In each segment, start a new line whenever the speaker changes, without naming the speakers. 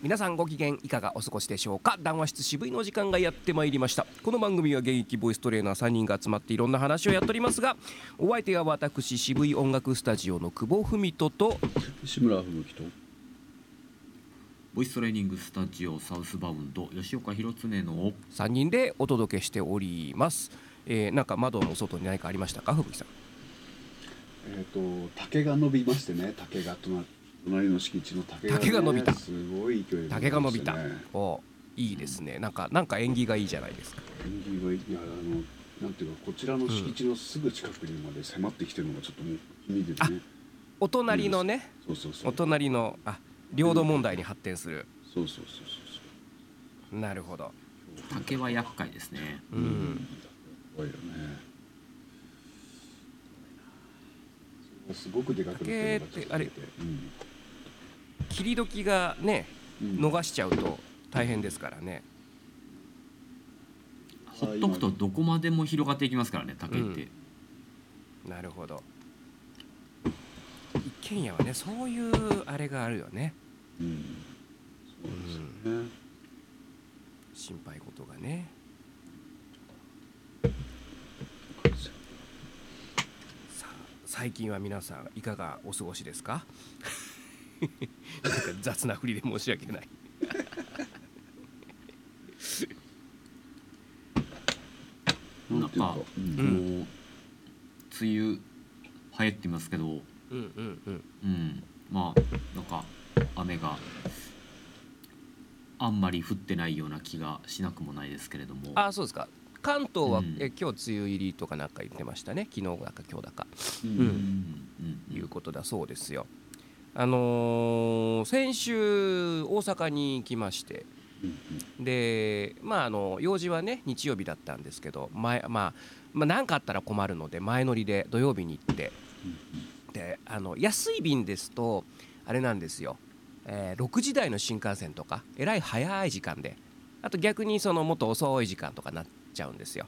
皆さんご機嫌いかがお過ごしでしょうか？談話室渋いの時間がやってまいりました。この番組は現役ボイストレーナー3人が集まっていろんな話をやっておりますがお相手は私渋い音楽スタジオの久保文人と
志村吹雪と
ボイストレーニングスタジオサウスバウンド吉岡弘恒の
3人でお届けしております、えー、なんか窓の外に何かありましたか？吹雪さん。
えっ、と竹が伸びましてね竹が隣隣の敷地の竹が、ね、
竹が伸びた。
すごい勢いで
竹が伸びた。おいいですね。なんかなんか縁起がいいじゃないですか。
縁起がいい。いやあのなんていうかこちらの敷地のすぐ近くにまで迫ってきてるのがちょっともう見ててね。
お隣のね
そうそうそう。
お隣のあ領土問題に発展する。
そうそうそうそう
なるほど。
竹は厄介ですね。
う
そうん。怖いよねすごくでかくなってるのがちょっと
竹ってあれ
見てうん
切り時がね
うん。
逃しちゃうと大変ですからね。
ほっとくとどこまでも広がっていきますからね竹って、
なるほど。一軒家はねそういうあれがあるよね。
うん。そうですよね、
心配事がね。さあ最近は皆さんいかがお過ごしですか？なんか雑な振りで申し訳ない。
なんかうん。
こう梅雨流行ってますけど。
うんうんうん。
うん。まあなんか雨があんまり降ってないような気がしなくもないですけれども。
あそうですか。関東は、
うん。
え今日梅雨入りとかなんか言ってましたね。昨日だか今日だか。
うん。
うん。うん。
いうことだそうですよあのー先週大阪に行きまして
うん
でまああの用事はね日曜日だったんですけど前まあまあ何かあったら困るので前乗りで土曜日に行って。であの安い便ですとあれなんですよ、えー6時台の新幹線とかえらい早い時間で。あと逆にそのもっと遅い時間とかなっちゃうんですよ。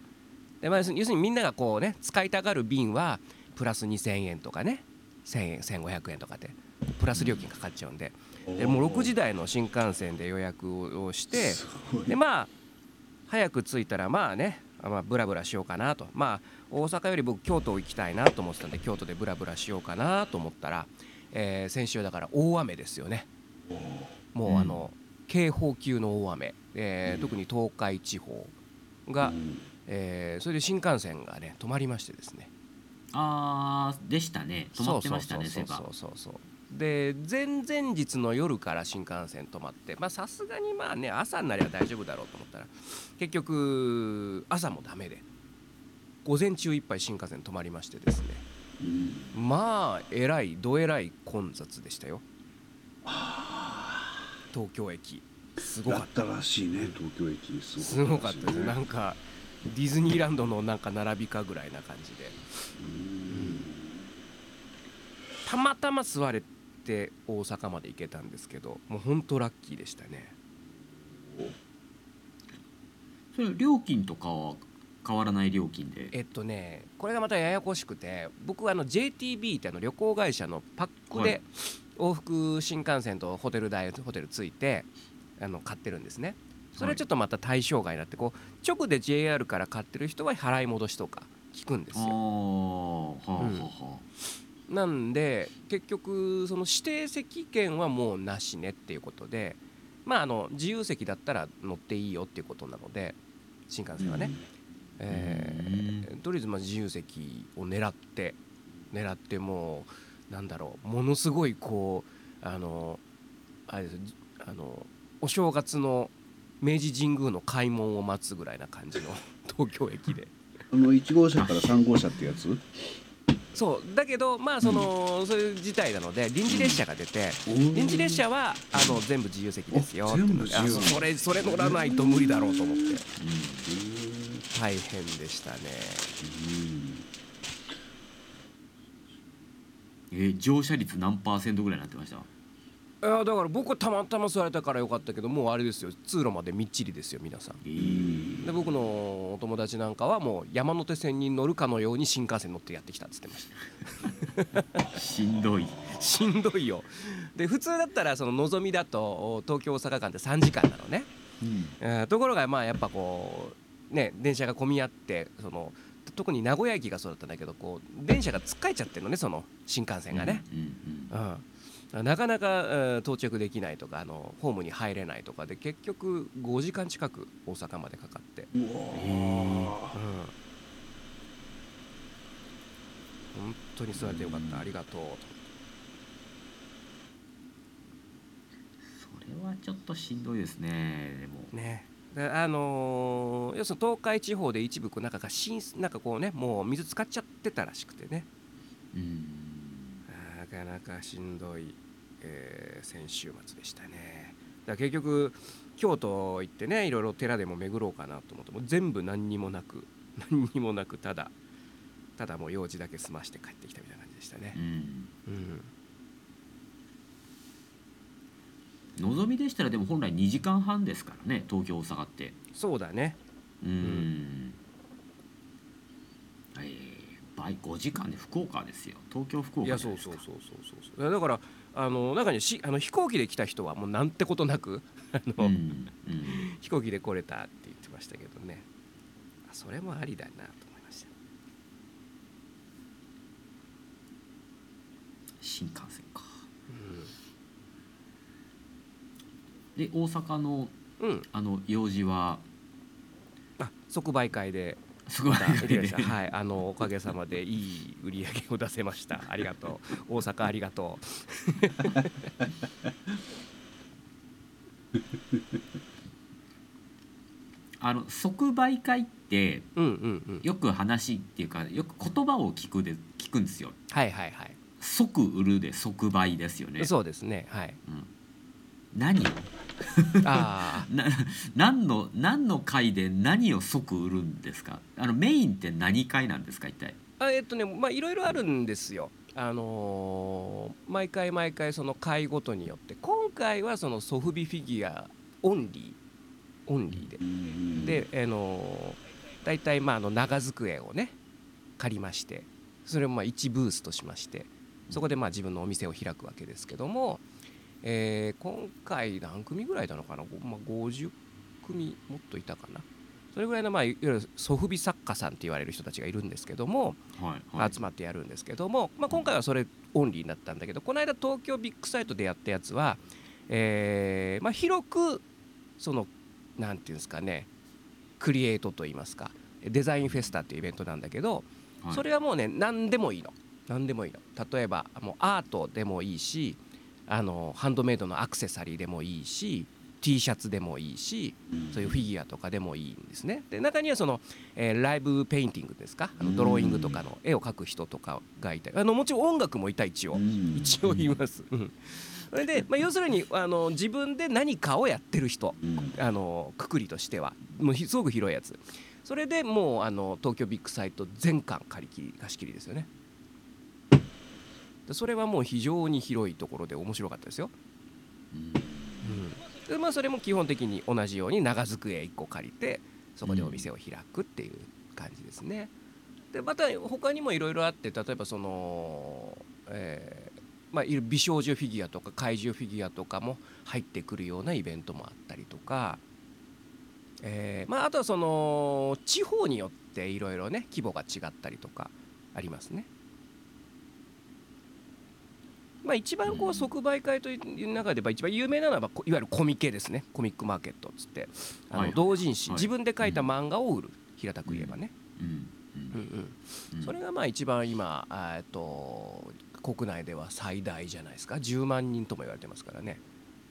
で、まあ、要するにみんながこうね使いたがる便はプラス2000円とかね。1000円1500円とかでプラス料金かかっちゃうんで。でもう6時台の新幹線で予約をしてでまあ早く着いたらまあねまあブラブラしようかなと。まあ大阪より僕京都行きたいなと思ってたんで京都でブラブラしようかなと思ったら、えー先週だから大雨ですよね。もうあの、警報級の大雨、えー特に東海地方が、
うん。
えーそれで新幹線がね止まりましてですね。
あーでしたね。止まってましたね
そ
そう
そうそうそうそうで前々日の夜から新幹線止まってまあさすがにまあね朝になりゃ大丈夫だろうと思ったら結局朝もダメで午前中いっぱい新幹線止まりましてですね
うん
まあえらいどえらい混雑でしたよ。東京駅すごかっ
た。らしいね東京駅
たすごかったです。なんかディズニーランドのなんか並びかぐらいな感じで。たまたま座れて大阪まで行けたんですけどもう本当ラッキーでしたね。
それ料金とかは変わらない料金で？
えっとねこれがまたややこしくて僕はあの JTB ってあの旅行会社のパックで
はい。
往復新幹線とホテル代ホテルついてあの買ってるんですね。それはちょっとまた対象外になってこう直で JR から買ってる人は払い戻しとか聞くんですよ。
はあはあ
うん。
は
なんで結局その指定席券はもうなしねっていうことでまああの自由席だったら乗っていいよっていうことなので新幹線はね、えーとりあえずまあ自由席を狙って狙ってもうなんだろうものすごいこうあのあれですあのお正月の明治神宮の開門を待つぐらいな感じの 東京駅で。
あの1号車から3号車ってやつ？
そう。だけどまあその、そういう事態なので臨時列車が出て
臨
臨時列車はあの全部自由席ですよ
あ
って。あそれそれ乗らないと無理だろうと思って。
うん。
大変でしたね。
えー乗車率何パーセントぐらいになってました？
いやだから僕はたまたま座れたからよかったけどもうあれですよ。通路までみっちりですよ皆さん。
えー
で僕のお友達なんかはもう山手線に乗るかのように新幹線乗ってやってきたっつってました。
しんどい。
しんどいよ。で普通だったらそののぞみだとお東京大阪間って3時間なのね、
うん。
えーところがまあやっぱこうね電車が混み合ってその特に名古屋駅がそうだったんだけどこう電車がつっかえちゃってるのねその新幹線がね、
うんうん。
うん、なかなか、えー到着できないとかあのホームに入れないとかで結局5時間近く大阪までかかって、
うわ
うん、本当に座れてよかった。ありがとう。
それはちょっとしんどいですね。でも。
ね。であのー要するに東海地方で一部こうなんかが浸なんかこうねもう水使っちゃってたらしくてね。
うん。
なかなかしんどい、えー先週末でしたね。だ結局京都行ってねいろいろ寺でも巡ろうかなと思ってもう全部何にもなく 何にもなくただただもう用事だけ済まして帰ってきたみたいな感じでしたね。
う、ん。
うん、
のぞみでしたらでも本来2時間半ですからね東京大阪って。
そうだね。
うん。えー、倍5時間で福岡ですよ。東京福岡
いやそうそうそうそうそうそう。だからあの中にしあの飛行機で来た人はもうなんてことなく あの、
うんうん。
飛行機で来れたって言ってましたけどね。あそれもありだなと思いました。
新幹線か。で大阪の
うん、うん、
あの用事は？
あ即売会で
すごい。
はいあのおかげさまでいい売り上げを出せました。ありがとう。大阪ありがと
あの即売会って
ううんうんうん。
よく話っていうかよく言葉を聞くで聞くんですよ。
はいはいはい。
即売るで即売ですよね。
そうですね。はい。
うん、何？を
あ
な何の何の会で何を即売るんですか？あのメインって何会なんですか？一体。
ああえっとねまあいろいろあるんですよ。あのー毎回毎回その会ごとによって。今回はそのソフビフィギュアオンリー。オンリーで。
うん
で、あのー、大体まああの長机をね借りまして。それをまあ1ブースとしまして。そこでまあ自分のお店を開くわけですけども、えー今回何組ぐらいいたのかな、ごまあ、50組もっといたかな？それぐらいのまあいわゆるソフビ作家さんって言われる人たちがいるんですけども、
はいはい。
集まってやるんですけども、まあ、今回はそれオンリーになったんだけどこの間東京ビッグサイトでやったやつは、えーまあ、広くそのなんていうんですかねクリエイトといいますかデザインフェスタっていうイベントなんだけど、
はい。
それはもうね何でもいいの。何でもいいの。例えばもうアートでもいいしあのハンドメイドのアクセサリーでもいいし T シャツでもいいしそういうフィギュアとかでもいいんですね。で中にはその、えーライブペインティングですか？あのドローイングとかの絵を描く人とかがいたり。あのもちろん音楽もいた一応
うん。
一応言います。うん。それで、まあ、要するにあの自分で何かをやってる人
うん。
あのくくりとしてはもうひすごく広いやつ。それでもうあの東京ビッグサイト全館借り切り貸し切りですよね。でそれはもう非常に広いところで面白かったですよ、
うん。
でまあ、それも基本的に同じように長机1個借りてそこでお店を開くっていう感じですね。でまた他にもいろいろあって例えばその、えーまあ、美少女フィギュアとか怪獣フィギュアとかも入ってくるようなイベントもあったりとか、えーまあ、あとはその地方によっていろいろね規模が違ったりとかありますね。まあ、一番こ
うん
う即売会という中では一番有名なのはこいわゆるコミケですね。コミックマーケットっつって。あの
はい
同人誌。
はい。
自分で書いた漫画を売る。平たく言えばね、
うん。
うん。
うん。
うん、それがまあ一番今えっと国内では最大じゃないですか。10万人とも言われてますからね。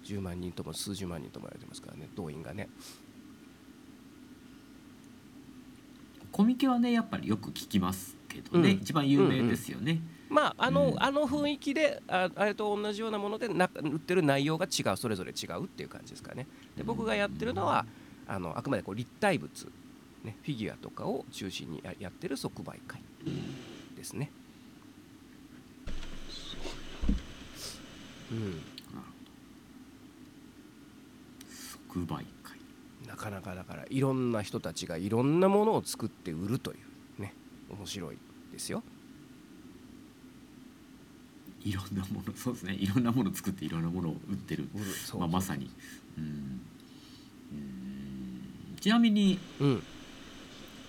10万人とも数十万人とも言われてますからね。動員がね。
コミケはねやっぱりよく聞きますけどね、
うん。
一番有名ですよね、
まああの,、
うん。
あの雰囲気でああれと同じようなものでな売ってる内容が違うそれぞれ違うっていう感じですかね。で僕がやってるのはあのあくまでこう立体物、ね、フィギュアとかを中心にややってる即売会ですね。うん。
即売会。
なかなかだからいろんな人たちがいろんなものを作って売るというね面白いですよ。
いろんなものそうですね。いろんなもの作っていろんなものを売ってる。まあ、まさに。うん。うん。ちなみに
うん。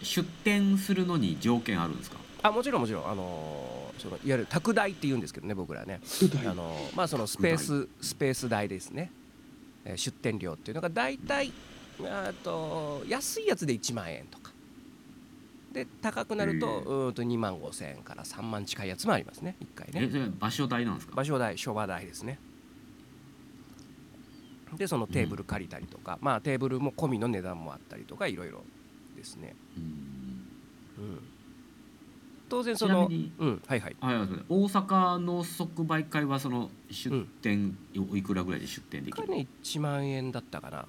出店するのに条件あるんですか？
あもちろんもちろん。あのーそのいわゆる宅代って言うんですけどね僕らね。あのーまあそのスペーススペース代ですね、えー出店料っていうのが大体あと安いやつで1万円と。かで高くなるとうーんと2万5千円から3万近いやつもありますね。1回ね。
場所代なんですか？
場所代商売代ですね。でそのテーブル借りたりとか、まあテーブルも込みの値段もあったりとかいろいろですね、
うん。
うん、当然そのうんはいはい。
はいはいそう大阪の即売会はその出店、おいくらぐらいで出店できる？
ね1万円だったかな。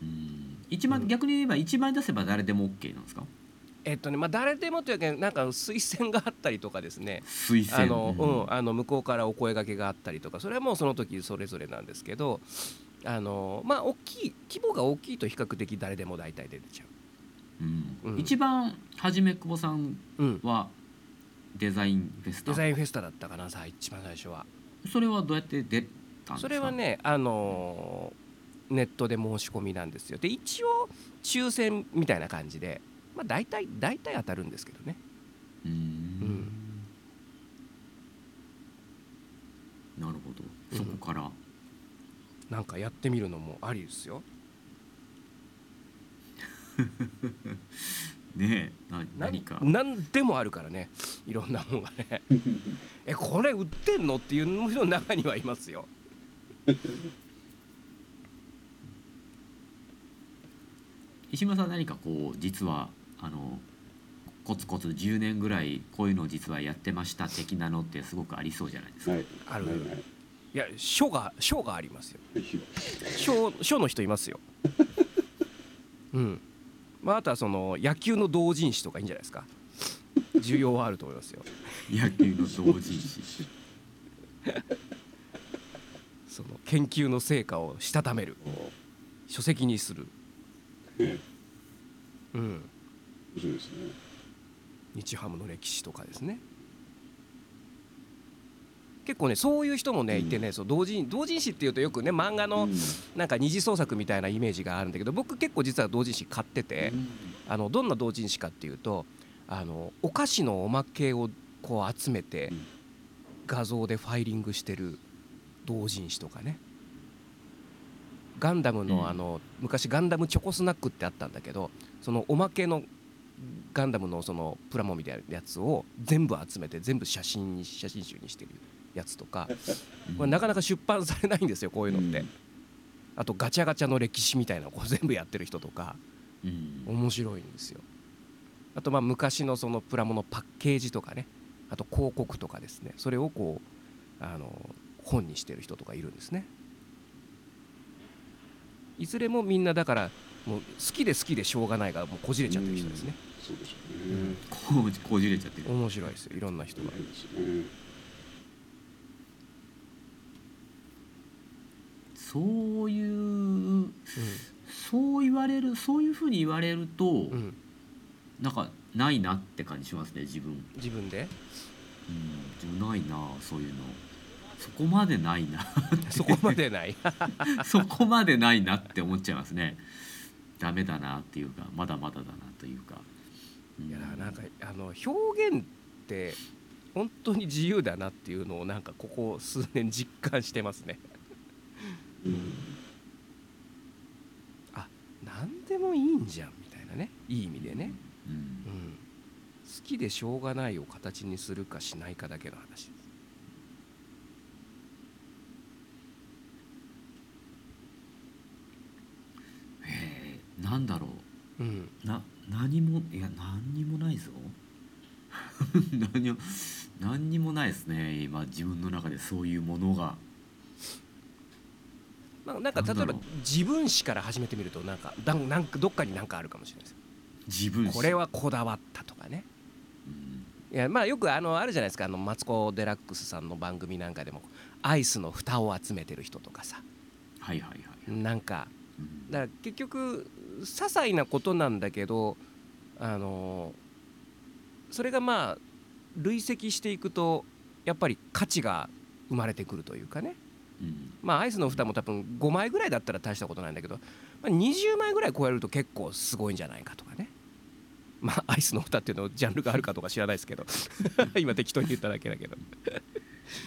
うん。一万、
うん。
逆に言えば1万円出せば誰でも OK なんですか？
えっとねまあ誰でもというかなんか推薦があったりとかですね。
推薦。
あの、うん、あの向こうからお声掛けがあったりとかそれはもうその時それぞれなんですけどあのまあ大きい規模が大きいと比較的誰でも大体出てちゃ
う。ん。
うん。
一番初め久保さん、はデザインフェスタ。
デザインフェスタだったかなさ一番最初は。
それはどうやって出たんですか？
それはねあのネットで申し込みなんですよ。で一応抽選みたいな感じでまあ大体大体当たるんですけどね。
うーん。
うん。
なるほど。そこから、
なんかやってみるのもありですよ。
ねえ何か。
何でもあるからね。いろんなもんがね。えこれ売ってんの？っていうのの中にはいますよ。
石村さん何かこう実はあのコツコツ10年ぐらいこういうのを実はやってました的なのってすごくありそうじゃないですか、
ない。
ある。
ないない。
いや書が書がありますよ。
ひ
書書の人いますよ。うん。まああとはその野球の同人誌とかいいんじゃないですか。需要はあると思いますよ。
野球の同人誌。
その研究の成果をしたためる。書籍にする。
ね
うん
面白いですね。
日ハムの歴史とかですね。結構ねそういう人もねいてね、そう同人同人誌っていうとよくね漫画の
うん。
なんか二次創作みたいなイメージがあるんだけど僕結構実は同人誌買ってて、あのどんな同人誌かっていうとあのお菓子のおまけをこう集めて
うん。
画像でファイリングしてる同人誌とかね。ガンダム
うん。
のあの昔ガンダムチョコスナックってあったんだけどそのおまけのガンダムのそのプラモみたいなやつを全部集めて全部写真に写真集にしてるやつとかこれなかなか出版されないんですよこういうのって、
うん。
あとガチャガチャの歴史みたいなのを全部やってる人とか
うん。
面白いんですよ。あとまあ昔のそのプラモのパッケージとかね。あと広告とかですね。それをこうあの本にしてる人とかいるんですね。いずれもみんなだからもう好きで好きでしょうがないがもうこじれちゃってる人ですね。
そうでしょうね。
こうこじれちゃってる
面白いですよいろんな人。が
そうですね
そういうそう言われるそういうふうに言われると、
うん、うん、
なんかないなって感じしますね自分、うん、
自分で？
自分ないなそういうの。そこまでないな
そこまでない。
そこまでないなって思っちゃいますねダメだなっていうかまだまだだなというか、うん。
いやなんかあの表現って本当に自由だなっていうのをなんかここ数年実感してますね。
うん。
あ何でもいいんじゃんみたいなね。いい意味でね、
うん。
うん、好きでしょうがないを形にするかしないかだけの話です。
へえなんだろう。
うん。
な何もいや何にもないぞ。何も何にもないですね。今自分の中でそういうものが。
まあ、なんか例えば自分史から始めてみるとなんかだんなんかどっかになんかあるかもしれないです。
自分史。
これはこだわったとかね。
うん。
いやまあよくあのあるじゃないですか。あのマツコ・デラックスさんの番組なんかでもアイスの蓋を集めてる人とかさ。
はいはいはい
なんかだから結局些細なことなんだけどあのそれがまあ累積していくとやっぱり価値が生まれてくるというかね。
うん。
まあアイスの蓋も多分5枚ぐらいだったら大したことないんだけど、まあ、20枚ぐらい超えると結構すごいんじゃないかとかね。まあアイスの蓋っていうのジャンルがあるかとか知らないですけど。今適当に言っただけだけど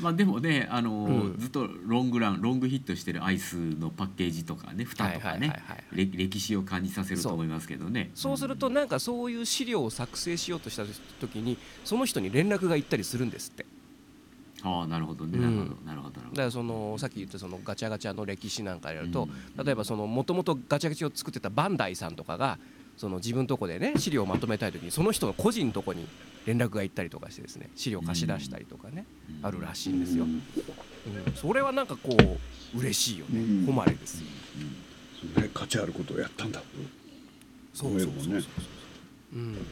まあでもねあの、
うん。
ずっとロングランロングヒットしてるアイスのパッケージとかね蓋とかね歴史を感じさせると思いますけどね。
そうするとなんかそういう資料を作成しようとした時にその人に連絡が行ったりするんですって。
ああなるほどね。
うん。
なるほどなるほど
だからそのさっき言ったそのガチャガチャの歴史なんかやると、
うん。
例えばそのもともとガチャガチャを作ってたバンダイさんとかがその自分のとこでね資料をまとめたい時にその人の個人のとこに連絡が行ったりとかしてですね資料貸し出したりとかね、
うん。
あるらしいんですよ、
うん。
うん。それはなんかこう嬉しいよね、
うん。
誉れですよ、
そうね価値あることをやったんだと。
そうそうそうそう
思えるもんね。
うん。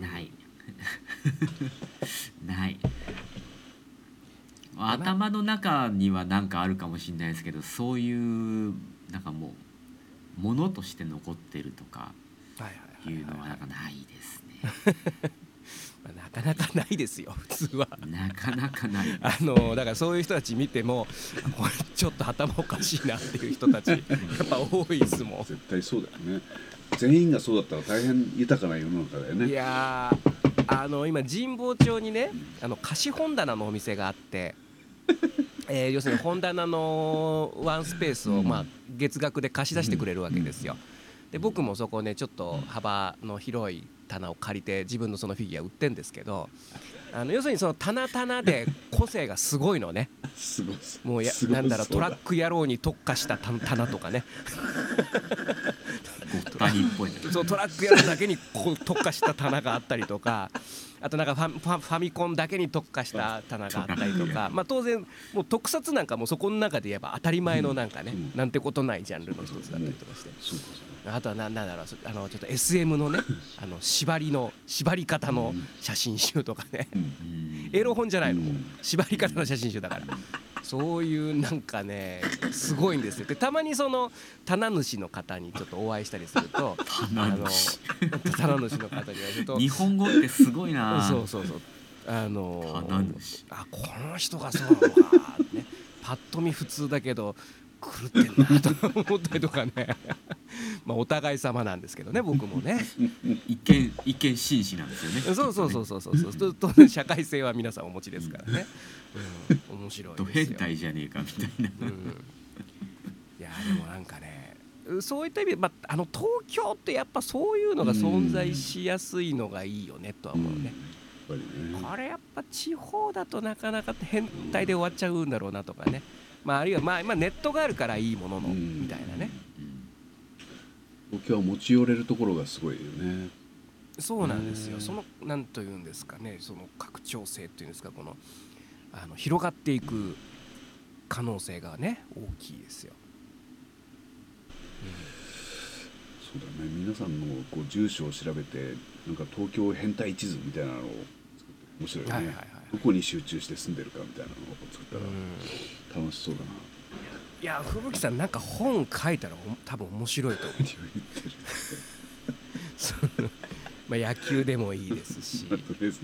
ない。な
うん。
ない ない頭の中には何かあるかもしれないですけどそういうなんかもうものとして残ってるとか
はいはい
いうの
は
はいなんかないですね
まあなかなかないですよ普通は。
なかなかない
あのだからそういう人たち見てもこれちょっと頭おかしいなっていう人たち やっぱ多いですも
絶対そうだよね全員がそうだったら大変豊かな世の中だよ
ん。い
ね
やーあの今神保町にねあの貸し本棚のお店があって。えー要するに本棚のワンスペースを、まあ、月額で貸し出してくれるわけですよ。で僕もそこねちょっと幅の広い棚を借りて自分のそのフィギュア売ってんですけどあの要するにその棚棚で個性がすごいのね。もうやなんだろうトラック野郎に特化した棚棚とかね。そうトラック野郎だけにこう特化した棚があったりとかあとなんかファファファミコンだけに特化した棚があったりとか。まあ当然もう特撮なんかもそこの中で言えば当たり前のなんかね、
うん。
なんてことないジャンルの一つだったりとかして。あとはななんだろうそあのちょっと SM のねあの縛りの縛り方の写真集とかね。エロ本じゃないの、
うん。
縛り方の写真集だから。そういうなんかねすごいんですよ。でたまにその棚主の方にちょっとお会いしたりすると
棚主
の方に言われると
日本語ってすごいな
そうそうそう。あの
棚主。
あこの人がそうなのかってね。パッと見普通だけど狂ってんなと思ったりとかね。まあお互い様なんですけどね僕もね。
一見一見紳士なんですよね。
そうそうそうそうそうそう。とと社会性は皆さんお持ちですからね、うん、面白い
ド
ですよ。
変態じゃねえかみたいな。
うん、いやでもなんかねそういった意味で、まあ、あの東京ってやっぱそういうのが存在しやすいのがいいよねとは思うね、
やっぱりね。
これやっぱ地方だとなかなか変態で終わっちゃうんだろうなとかね、まあ、あるいは、まあ、まあネットがあるからいいものの
うん。
みたいなね。
うん。
東京は持ち寄れるところがすごいよね。
そうなんですよ。
うん。
そのなんというんですかね。その拡張性っていうんですかこのあの広がっていく可能性がね大きいですよ。
そうだね。皆さんのこう住所を調べてなんか東京変態地図みたいなのを作って面白いよね、
はいはいはい
どこに集中して住んでるかみたいなのを作った
うん。
ら楽しそうだな、
いや吹雪さんなんか本書いたらお多分面白いと思う。そのまあ野球でもいいですし。
とりあえず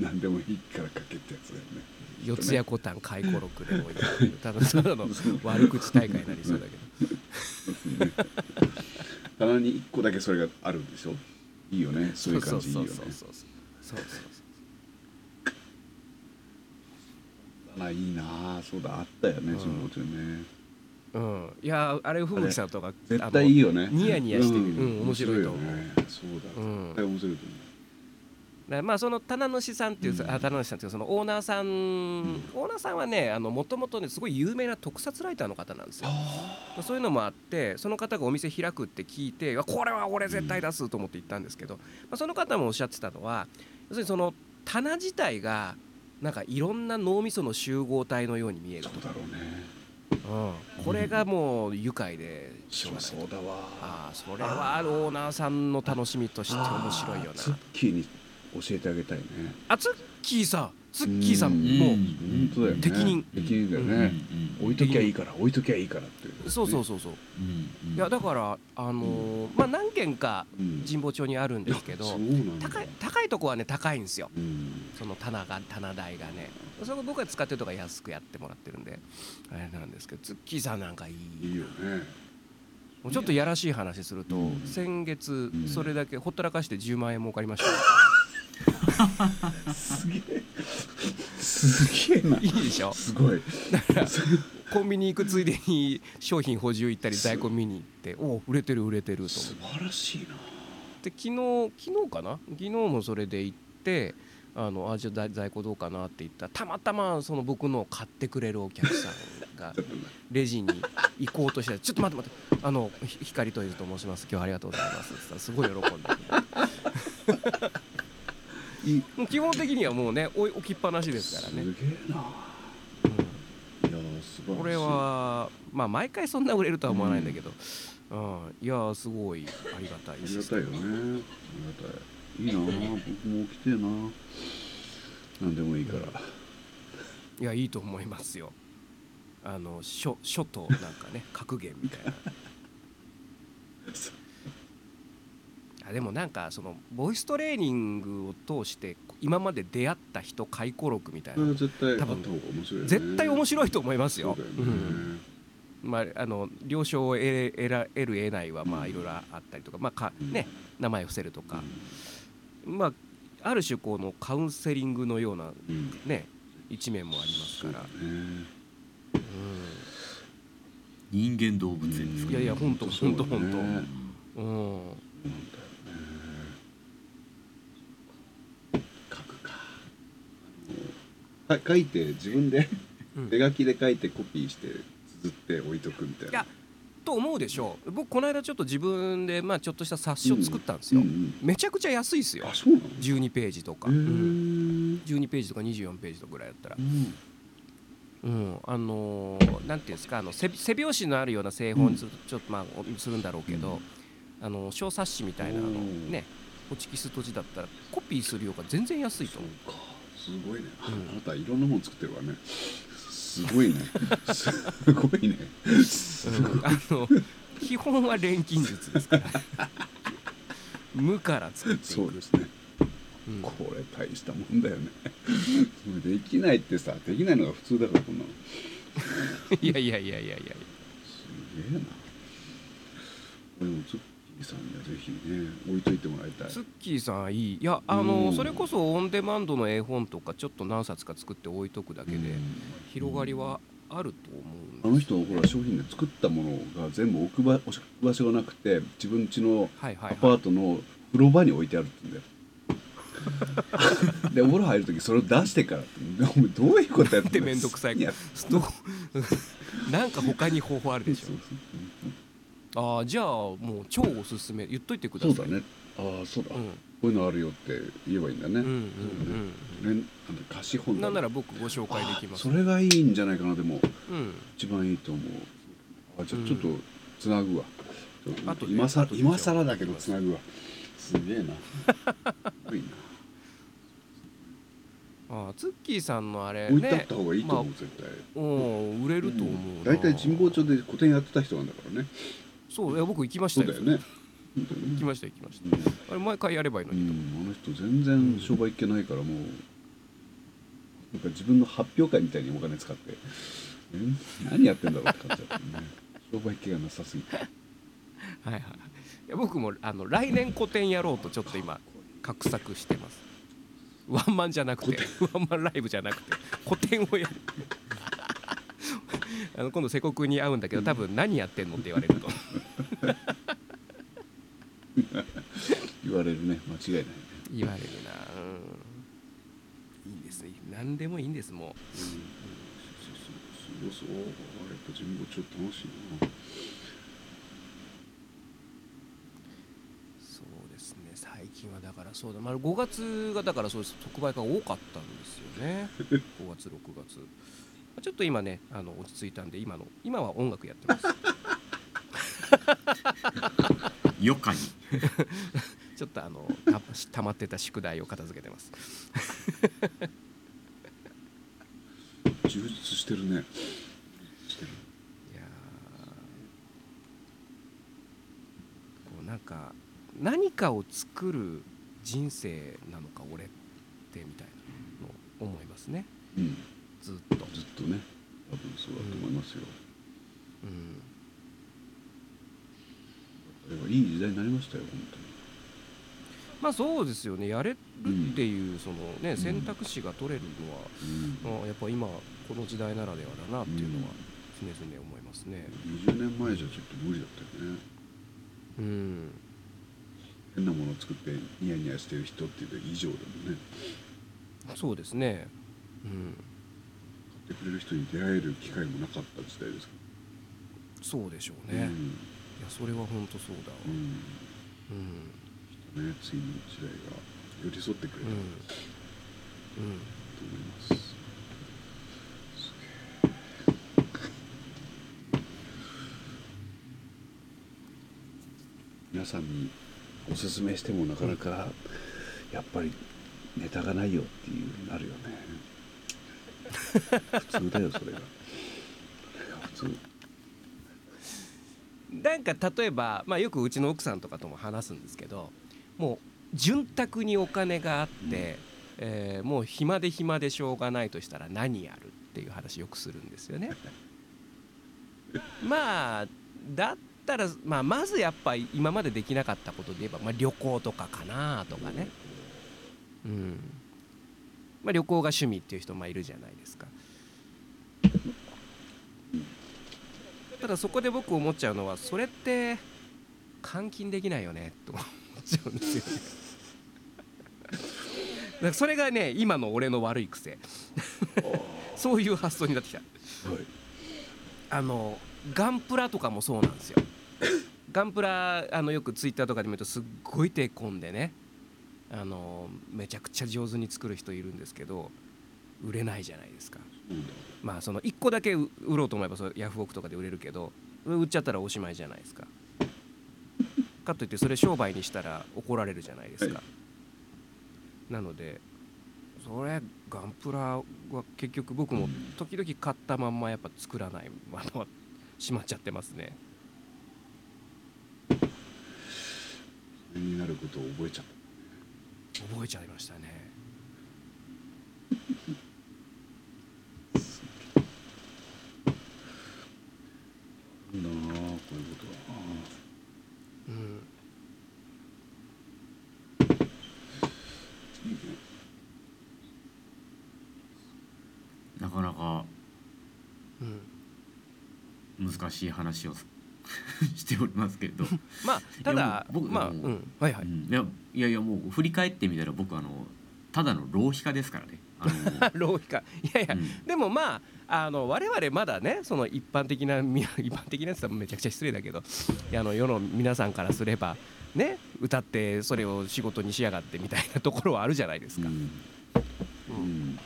何でもいいから書けってやつだよね
四谷コタン回顧録でもいいただただの悪口大会になりそうだけど。
棚に1個だけそれがあるんでしょ？いいよね。そういう感じいいよね
そうそうそうそうそう。
棚いいなあそうだあったよね
うん
そのもちろん。ね
そううん。いやあれ吹雪さんとか
絶対いいよね。
ニヤニヤしてる。うん。面白いと思う。
ね。そうだ。
うん
絶対面白いと思
まあその棚主さんっていう、
うん。
あ棚主さんっていうそのオーナーさん、オーナーさんはねもともとねすごい有名な特撮ライターの方なんですよ。まあそういうのもあってその方がお店開くって聞いてこれは俺絶対出すと思って行ったんですけど、まあ、その方もおっしゃってたのは要するにその棚自体がなんかいろんな脳みその集合体のように見える
そうだろうね。
うん、これがもう愉快でしょうがない。
そうだわ。
ああそれはオーナーさんの楽しみとして面白いよな。
ツッキーに教えてあげたいね。
あツッキーさツッキーさん
うん。
も
本当だよね。
適任。
適任だよ
うん
ね、
うん。
置いときゃいいから置いときゃいいからって
うそうそうそうそう。いやだからあのーまあ何軒か
うん。
神保町にあるんですけ
そ
ど高い高いとこはね高いんですよ。
うん。
その棚が棚代がね。それ僕が使ってるとこは安くやってもらってるんであれなんですけどツッキーさんなんかいい
いいよね。
もうちょっとやらしい話すると、
うん。
先月
ん。
それだけほったらかして10万円儲かりました、
すげえ。すげえな。い
いでしょ？
すごい。
コンビニ行くついでに商品補充行ったり在庫見に行っておお売れてる売れてると。思
素晴らしいな。
で昨日昨日かな？昨日もそれで行ってあのあじゃあ在在庫どうかなって言ったらたまたまその僕のを買ってくれるお客さんが レジに行こうとして「ちょっと待って待ってあのひ光トイズと申します。今日はありがとうございます」って言ったらすごい喜んで基本的にはもうね置きっぱなしですからね、
すげえな。
これはまあ毎回そんな売れるとは思わないんだけど、うん。いやーすごい。ありがたい
ありがたいよね。ありがたい。いいな僕も起きてえな。何でもいいから。
いやいいと思いますよ。あの書書となんかね格言みたいなあでもなんかそのボイストレーニングを通して今まで出会った人回顧録みたいな。
絶対
多分
方が面白いよね。
絶対面白いと思いますよ。
そう
ん。まあ、あの了承を得れ得ら得る得ないはま
うん。
あいろいろあったりとか,、まあか
うん。
ね、名前を伏せるとか、まあ、ある種こうのカウンセリングのような、
うん。
ね、一面もありますから、
人間動物園です
うん、
か
いやいや本当本当本当、うん、
なんだよね書くかあのか書いて自分で
うん。
手書きで書いてコピーして綴って置いとくみたいな。
と思うでしょう。僕この間ちょっと自分で、まあ、ちょっとした冊子を作ったんですよ、
うんうん。
めちゃくちゃ安いですよ。
あそうなの
？12ページとか、
へ
うん。
ー
12ページとか24ページとかぐらいだったら。
うん。
うん、あのーなんていうんですかあの背背拍子のあるような製法にするちょっとまあおするんだろうけど、あの小冊子みたいなあの
うん
ねホチキス閉じだったらコピーするようが全然安いと思う。
すごいね、
うん
あなたいろんなもの作ってるわね。すごいね。すごいね。
あの基本は錬金術ですから。無から作って
そうですね。
うん。
これ大したもんだよね。できないってさできないのが普通だからこんなの。
いやいやいやいやいや。
すげえな。でもツッキーさんにはぜひね置いといてもらいたい。
ツッキーさんいい。いやあの、
うん。
それこそオンデマンドの絵本とかちょっと何冊か作って置いとくだけで広がりはあると思う
あの人ほら商品で作ったものが全部置く場置く場所がなくて自分家のアパートの風呂場に置いてあるって言うんだよ。でお風呂入る時それを出してからってどういうことやって
でめんどくさい
や。
なんか他に方法あるでしょ。
そう
ああじゃあもう超おすすめ。言っといてください。
そうだね。ああそうだ、
うん。
こういうのあるよって言えばいいんだね、
うんうん
ねねあの貸し本
うんなんなら僕ご紹介できます。
あそれがいいんじゃないかな。でも
うん。
一番いいと思う。あじゃ
うん。
あちょっとつなぐわ、ちょっと今さ今更だけどつなぐわ。すげえな。いな。
ああツッキーさんのあれ
置いてあっ
ね
た方がいいと思う、
ま
絶対。
あうん売れると思うな。
大体神保町で個展やってた人なんだからね
そういや僕行きましたよ。
そうだよね。
行きました行きました。
うん。
あれ毎回やればいいの
う
に
あの人全然商売っ気ないからもうなんか自分の発表会みたいにお金使って。え？何やってんだろうって感じだったね。商売っ気がなさすぎて。
はいはいい。や僕もあの来年個展やろうとちょっと今画策してます。ワンマンじゃなくてワンマンライブじゃなくて個展をやるあの今度瀬古君に会うんだけど多分何やってんのって言われると
言われるね。間違いないね。
言われるな。うん。いいですね。何でもいいんですもう。
そうそうそうそう。やっぱ神保町楽しいな。
そうですね。最近はだからそうだ、まあ、5月がだからそうです。特売が多かったんですよね。5月6月ちょっと今ねあの落ち着いたんで今の今は音楽やってます。
余暇に。
ちょっとあのたたまってた宿題を片付けてます。
立してるね。してる
いやーこうなんか何かを作る人生なのか俺ってみたいなのを思いますね。
うん
ずっと、
ずっとね。多分そうだと思いますよ、
うん、
あれはいい時代になりましたよ本当に。
まあそうですよね。やれるっていうそのね、
ん。
選択肢が取れるのは、
うん。
あやっぱ今この時代ならではだなっていうのは常々思いますね。
20年前じゃちょっと無理だったよね。
うん。
変なものを作ってニヤニヤしてる人っていう以上でもね。
そうですね。うん。
買ってくれる人に出会える機会もなかった時代ですか？
そうでしょう
ら
ね、いやそれは本当そうだわ。
うん、うん。
うん
ね、ついに時代が寄り添ってくれたと
うん。
思い
うん。
ます、すげえ。皆さんにおすすめしてもなかなかやっぱりネタがないよっていうなるよね普通だよそれが。普通。
なんか例えば、まあ、よくうちの奥さんとかとも話すんですけどもう潤沢にお金があって、えーもう暇で暇でしょうがないとしたら何やるっていう話よくするんですよね。まあだったら、まあ、まずやっぱ今までできなかったことで言えば、まあ、旅行とかかなとかね、うんまあ、旅行が趣味っていう人もいるじゃないですか。ただそこで僕思っちゃうのはそれって換金できないよねと思っちゃうんですよね。だからそれがね今の俺の悪い癖。そういう発想になってきた。
はい。
あのガンプラとかもそうなんですよ。ガンプラあのよくツイッターとかで見るとすっごい手込んでねあのめちゃくちゃ上手に作る人いるんですけど売れないじゃないですか。
そうだ
まあその1個だけ売売ろうと思えばそれヤフオクとかで売れるけど売っちゃったらおしまいじゃないですか。かといってそれ商売にしたら怒られるじゃないですか、
は
なのでそれガンプラは結局僕も時々買ったまんまやっぱ作らないまましまっちゃってますね。
それになることを覚えちゃった
覚えちゃいましたね。
なあこういうこと。は
うん。
なかなか
うん
難しい話を しておりますけれど、
まあただ
いや僕
まあう
ん
はいはい、
うんいやいやいやもう振り返ってみたら僕あのただの浪費家ですからね。
浪費家。いやいや、
うん。
でもまああの我々まだねその一般的なみ 一般的なやつはめちゃくちゃ失礼だけどいやあの世の皆さんからすればね歌ってそれを仕事にしやがってみたいなところはあるじゃないですか、
うん。うん。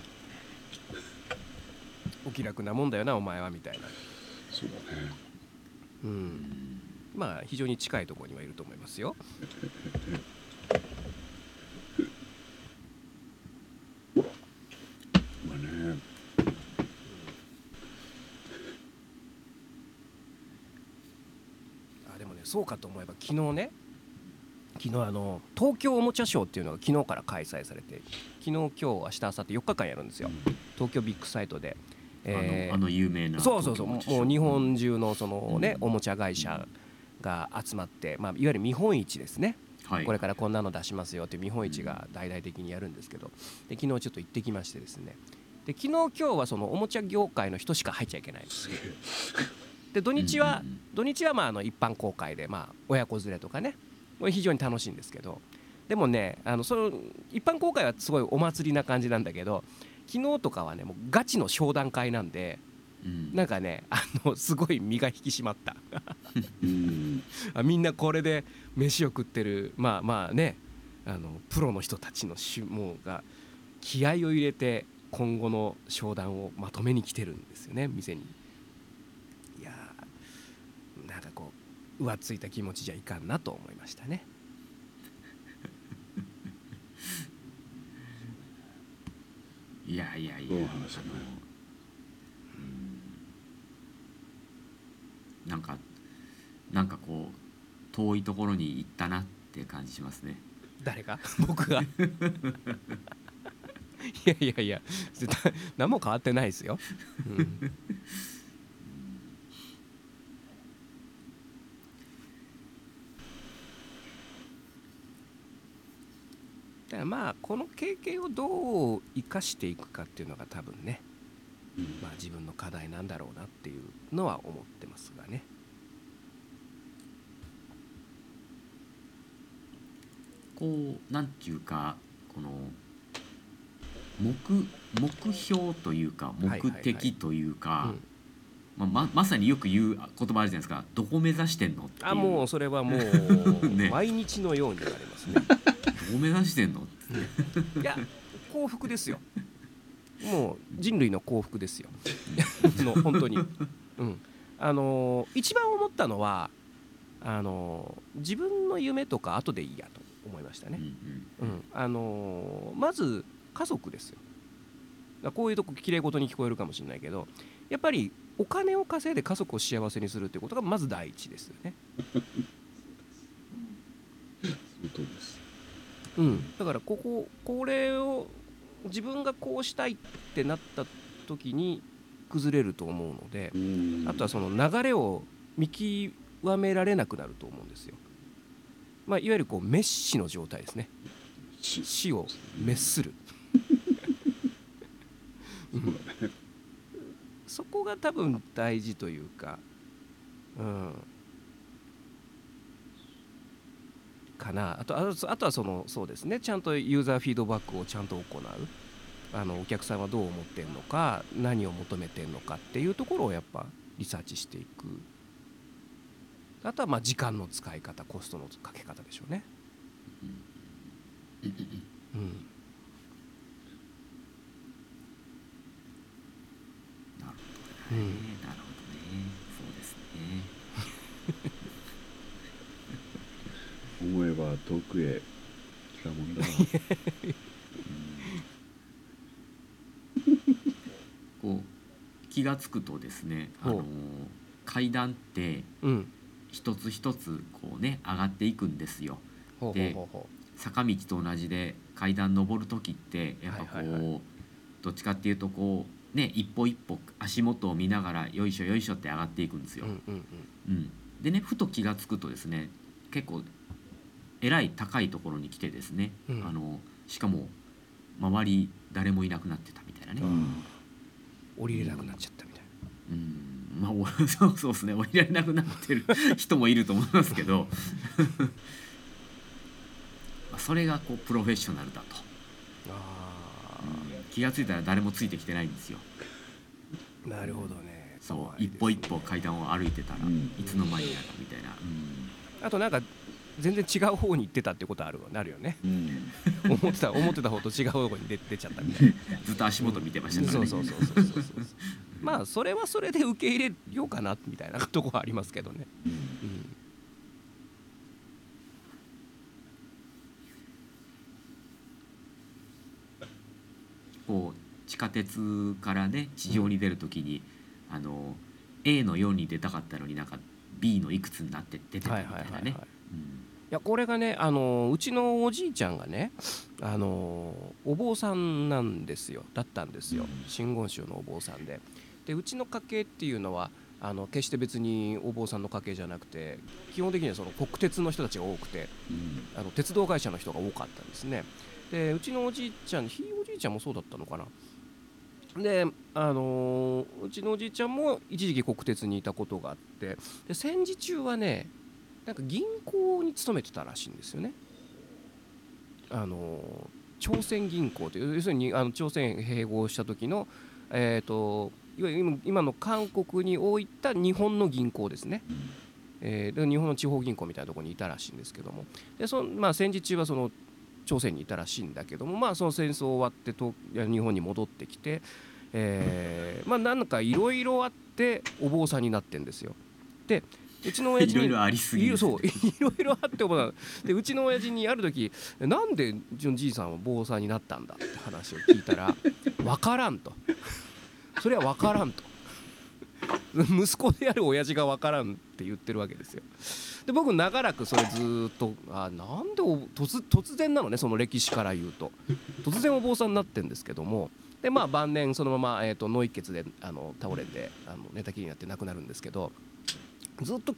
お気楽なもんだよなお前はみたいな、
そうだね
うん、まあ非常に近いところにはいると思いますよ。
まあね。
あでもねそうかと思えば昨日ね昨日あの東京おもちゃショーっていうのが昨日から開催されて昨日今日明日明後日4日間やるんですよ。東京ビッグサイトで、えー
あの有名な
そうそうそう。もう日本中のそのね、
うん。
おもちゃ会社が集まって、まあ、いわゆる見本市ですね、
はい。
これからこんなの出しますよっていう見本市が大々的にやるんですけど。で昨日ちょっと行ってきましてですね。で昨日今日はそのおもちゃ業界の人しか入っちゃいけない。んで土日は、土日はまああの一般公開で、まあ、親子連れとかね。これ非常に楽しいんですけど。でもねあのその一般公開はすごいお祭りな感じなんだけど昨日とかはねもうガチの商談会なんで
うん。
なんかねあのすごい身が引き締まった。
うん。
あみんなこれで飯を食ってる。まあまあねあのプロの人たちのしもうが気合を入れて今後の商談をまとめに来てるんですよね店に。いやーなんかこう浮ついた気持ちじゃいかんなと思いましたね
いやいやいや、
ね、なんかなん
かこう遠いところに行ったなって感じしますね。
誰が？僕が？いやいやいや何も変わってないですよ、うん。だからまあこの経験をどう生かしていくかっていうのが多分ね、
うん。
まあ、自分の課題なんだろうなっていうのは思ってますがね。
こうなんていうかこの目目標というか目的というか、
うん。
まあ、ままさによく言う言葉あるじゃないですか。どこ目指してんのって
あもうそれはもう
ね。
毎日のように言われますね。
どこ目指してんの？
いや幸福ですよ。もう人類の幸福ですよ。の本当に、うん、あの一番思ったのはあの自分の夢とか後でいいやと思いましたね、
うん
うん、あのまず家族ですよ。こういうとこきれい事に聞こえるかもしれないけどやっぱりお金を稼いで家族を幸せにするっていうことがまず第一ですよね
その通りです
うん、だからこここれを自分がこうしたいってなった時に崩れると思うので
うん。
あとはその流れを見極められなくなると思うんですよ。まあ、いわゆるこう滅死の状態ですね。
し
死を滅する、
そ うだね
そこが多分大事というか、うん、かな。あとあとはそのそうですね。ちゃんとユーザーフィードバックをちゃんと行う。あのお客さんはどう思ってんのか何を求めてんのかっていうところをやっぱリサーチしていく。あとはまあ時間の使い方コストのかけ方でしょうね。うん。
なる
うん
ほどね。なるほどねそうですね
思えば遠くへ。来たもんだ
こう気が付くとですねあの階段って
うん。
一つ一つこうね上がっていくんですよ。
ほうほうほうほ
坂道と同じで階段登る時ってやっぱこう、
はいはいは
どっちかっていうとこうね一歩一歩足元を見ながらよいしょよいしょって上がっていくんですよ。
ううんうん。
うん。でねふと気が付くとですね結構えらい高いところに来てですね、
うん。
あのしかも周り誰もいなくなってたみたいなね。
うん。
降りれなくなっちゃったみたい
うん。まあお そうそうですね。降りられなくなってる人もいると思いますけど。まあそれがこうプロフェッショナルだと、
なあ
気が付いたら誰もついてきてないんですよ。
ーなるほどね。
そう。一歩一歩階段を歩いてたら、
うん。
いつの間にやらみたいな、
あとなんか全然違う方に行ってたってことあるよなるよね。
うん。
思ってた思ってた方と違う方向に出出ちゃったみたいな。
ずっと足元見てましたからね、
そうそうそうそうそうそう。まあそれはそれで受け入れようかなみたいなとこはありますけどね、
うん。
うん、
こう地下鉄からね地上に出るときに、あの A の4に出たかったのになんか B のいくつになって出てた
はい
みたいなね。
はいはいはいい
うん。
やこれがねあのうちのおじいちゃんがねあのお坊さんなんですよ。だったんですよ。真言宗のお坊さんで。でうちの家系っていうのはあの決して別にお坊さんの家系じゃなくて基本的にはその国鉄の人たちが多くて
うん。
あの鉄道会社の人が多かったんですね。でうちのおじいちゃんひいおじいちゃんもそうだったのかな。であのーうちのおじいちゃんも一時期国鉄にいたことがあってで戦時中はねなんか銀行に勤めてたらしいんですよね。あの朝鮮銀行という要するにあの朝鮮併合した時のえー、といわゆる今の韓国に置いた日本の銀行ですね、えーで日本の地方銀行みたいなところにいたらしいんですけども。でその、まあ、戦時中はその朝鮮にいたらしいんだけども、まあ、その戦争終わってとや日本に戻ってきて、えーまあ、なんかいろいろあってお坊さんになってんですよ。でうちの親父に
いろいろありすぎ
そういろいろあってお坊さんでうちの親父にある時「なんでうちのじいさんは坊さんになったんだ?」って話を聞いたら「分からん」と「それは分からん」と。息子である親父が分からんって言ってるわけですよ。で僕長らくそれずーっとあなんでお突突然なのねその歴史から言うと。突然お坊さんになってんですけども。でまあ晩年そのまま、えー、と脳一血であの倒れてあの寝たきりになって亡くなるんですけどずっと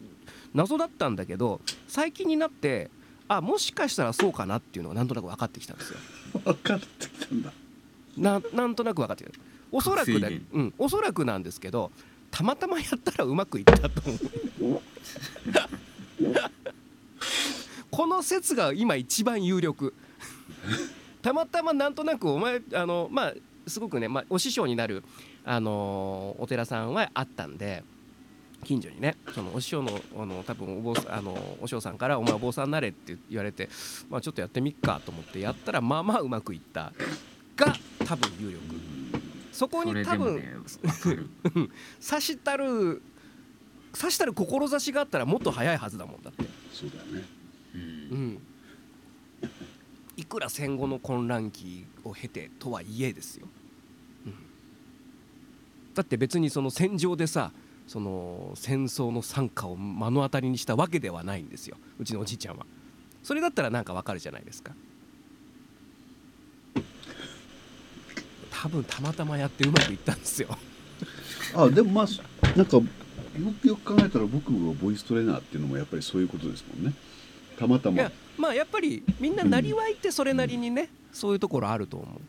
謎だったんだけど最近になってあもしかしたらそうかなっていうのがなんとなく分かってきたんですよ。
分かってきたんだ。
ななんとなく分かってきた。おそらくだうん、おそらくなんですけどたまたまやったらうまくいったと思う。この説が今一番有力。たまたまなんとなくお前あのまあすごくね、まあ、お師匠になる、あのお寺さんはあったんで近所にねそのお師匠のあの多分お坊さんあのお師匠さんから「お前お坊さんになれ」って言われて、まあ、ちょっとやってみっかと思ってやったらまあまあうまくいったが多分有力。そこ
そ
に多分、
ね
したる刺したる志があったらもっと早いはずだもんだって、
そうだよね。
うん
うん、いくら戦後の混乱期を経てとはいえですよ、うん、だって別にその戦場でさその戦争の惨禍を目の当たりにしたわけではないんですよ。うちのおじいちゃんは。それだったらなんかわかるじゃないですか。多分たまたまやってうまくいったんですよ。
あでもまあなんかよくよく考えたら僕がボイストレーナーっていうのもやっぱりそういうことですもんね。たまたま。
いやまあやっぱりみんななりわいってそれなりにね、そういうところあると思う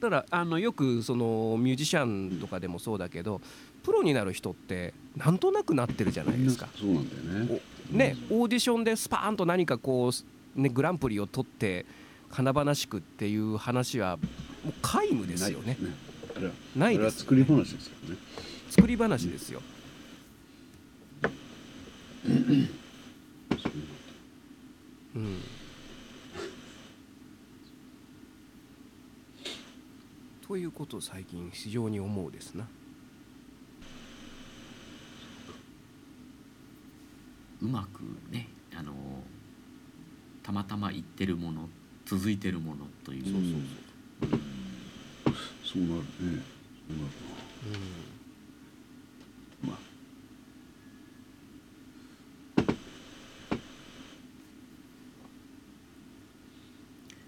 だからあのよくそのミュージシャンとかでもそうだけどプロになる人ってなんとなくなってるじゃないですか。
そうなんだよね
ねオーディションでスパーンと何かこう、ね、グランプリを取って華々しくっていう話はもう皆無ですよね。ないです
は作り話ですよね
作り話ですよ。
う
んということを最近非常に思うですな。
うまくねあのたまたま言ってるもの続いてるものという。
そうそうそう。そうなるね。そうなるな。まあ。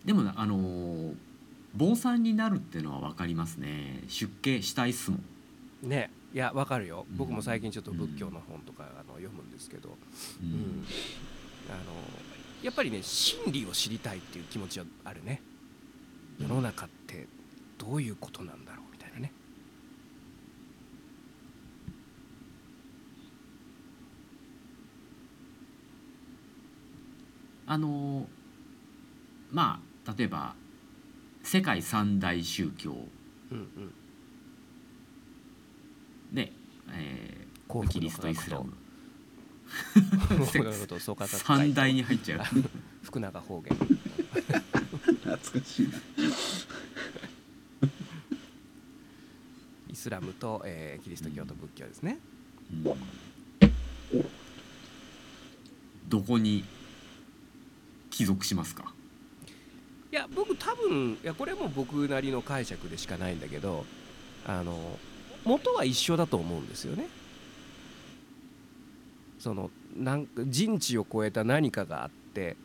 でもあの坊さんになるっていうのは分かりますね。出家したいっすもん。
ね。いやわかるよ。
うん。
僕も最近ちょっと仏教の本とかあの読むんですけど、
う
うん。んあのやっぱりね真理を知りたいっていう気持ちはあるね。世の中ってどういうことなんだろうみたいなね。
あのまあ例えば世界三大宗教。
うんうん。
で、え
幸福の
ーキリストイスラム。三大に入っちゃう。
福永方言。
懐かしいな。
イスラムと、えーキリスト教と仏教ですね。
うん。どこに帰属しますか？
いや僕多分いやこれも僕なりの解釈でしかないんだけどあの元は一緒だと思うんですよね。そのなんか人知を超えた何かがあって、